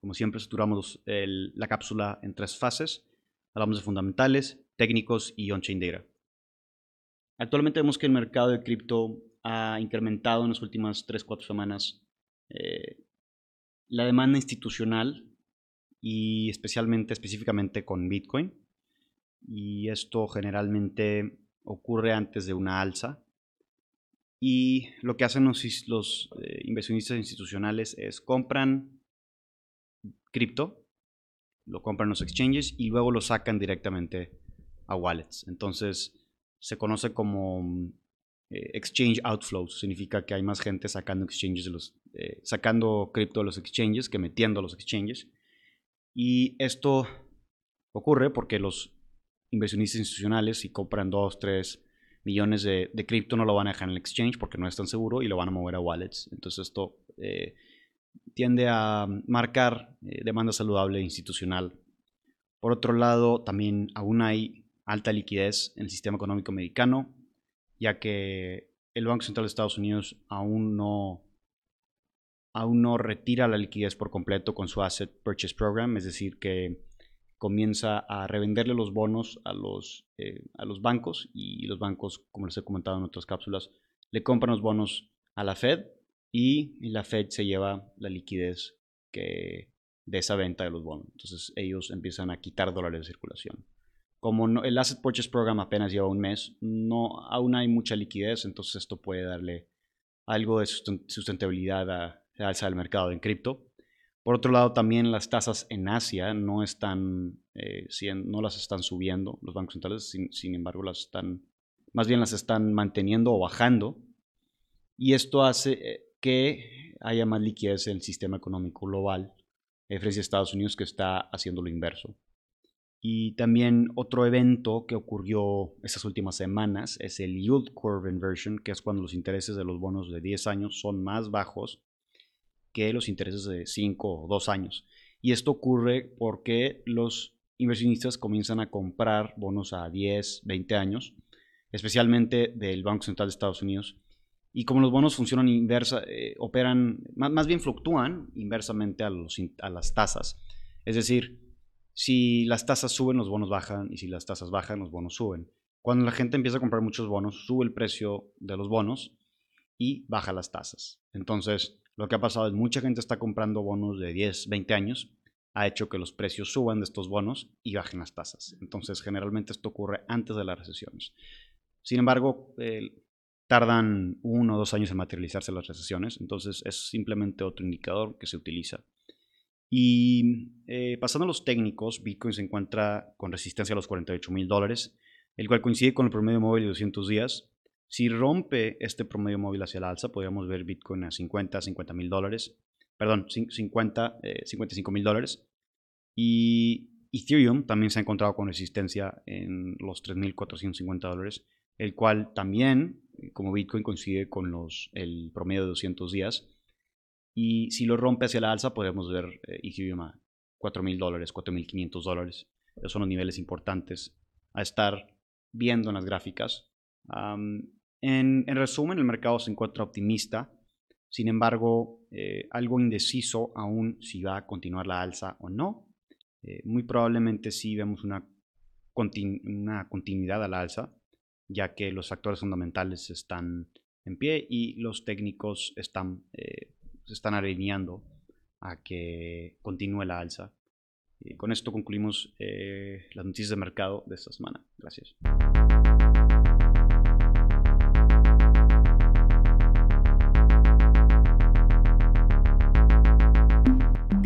Como siempre, estructuramos la cápsula en tres fases. Hablamos de fundamentales, técnicos y on-chain data. Actualmente vemos que el mercado de cripto ha incrementado en las últimas 3-4 semanas eh, la demanda institucional y especialmente, específicamente con Bitcoin. Y esto generalmente ocurre antes de una alza. Y lo que hacen los, los eh, inversionistas institucionales es compran cripto, lo compran los exchanges y luego lo sacan directamente a wallets. Entonces se conoce como mm, eh, exchange outflows, significa que hay más gente sacando exchanges de los, eh, sacando cripto de los exchanges que metiendo a los exchanges. Y esto ocurre porque los inversionistas institucionales, si compran 2, 3 millones de, cripto, no lo van a dejar en el exchange porque no es tan seguro y lo van a mover a wallets. Entonces esto eh, tiende a marcar eh, demanda saludable institucional. Por otro lado, también aún hay alta liquidez en el sistema económico americano, ya que el Banco Central de Estados Unidos aún no, aún no retira la liquidez por completo con su Asset Purchase Program, es decir, que comienza a revenderle los bonos a los, eh, a los bancos y los bancos, como les he comentado en otras cápsulas, le compran los bonos a la Fed y la Fed se lleva la liquidez que, de esa venta de los bonos. Entonces ellos empiezan a quitar dólares de circulación. Como el Asset Purchase Program apenas lleva un mes, no, aún hay mucha liquidez, entonces esto puede darle algo de sustentabilidad a la del mercado en cripto. Por otro lado, también las tasas en Asia no están, eh, no las están subiendo los bancos centrales, sin, sin, embargo, las están, más bien las están manteniendo o bajando. Y esto hace, eh, que haya más liquidez en el sistema económico global, frente a Estados Unidos que está haciendo lo inverso. Y también otro evento que ocurrió estas últimas semanas es el Yield Curve Inversion, que es cuando los intereses de los bonos de 10 años son más bajos que los intereses de 5 o 2 años. Y esto ocurre porque los inversionistas comienzan a comprar bonos a 10, 20 años, especialmente del Banco Central de Estados Unidos, y como los bonos funcionan inversa, eh, operan, más, bien fluctúan inversamente a, los, a las tasas. Es decir, si las tasas suben, los bonos bajan, y si las tasas bajan, los bonos suben. Cuando la gente empieza a comprar muchos bonos, sube el precio de los bonos y baja las tasas. Entonces, lo que ha pasado es mucha gente está comprando bonos de 10, 20 años, ha hecho que los precios suban de estos bonos y bajen las tasas. Entonces, generalmente esto ocurre antes de las recesiones. Sin embargo, el tardan uno o dos años en materializarse las recesiones, entonces es simplemente otro indicador que se utiliza. Y eh, pasando a los técnicos, Bitcoin se encuentra con resistencia a los 48 mil dólares, el cual coincide con el promedio móvil de 200 días. Si rompe este promedio móvil hacia la alza, podríamos ver Bitcoin a 50, 50 mil dólares, perdón, 50, 55 eh, mil dólares. Y Ethereum también se ha encontrado con resistencia en los 3.450 dólares, el cual también como Bitcoin coincide con los, el promedio de 200 días. Y si lo rompe hacia la alza, podemos ver eh, Ethereum a 4.000 dólares, 4.500 dólares. Esos son los niveles importantes a estar viendo en las gráficas. en, resumen, el mercado se encuentra optimista. Sin embargo, eh, algo indeciso aún si va a continuar la alza o no. Eh, muy probablemente sí vemos una, una continuidad a la alza ya que los factores fundamentales están en pie y los técnicos están, eh, se están alineando a que continúe la alza. Y con esto concluimos eh, las noticias de mercado de esta semana. Gracias.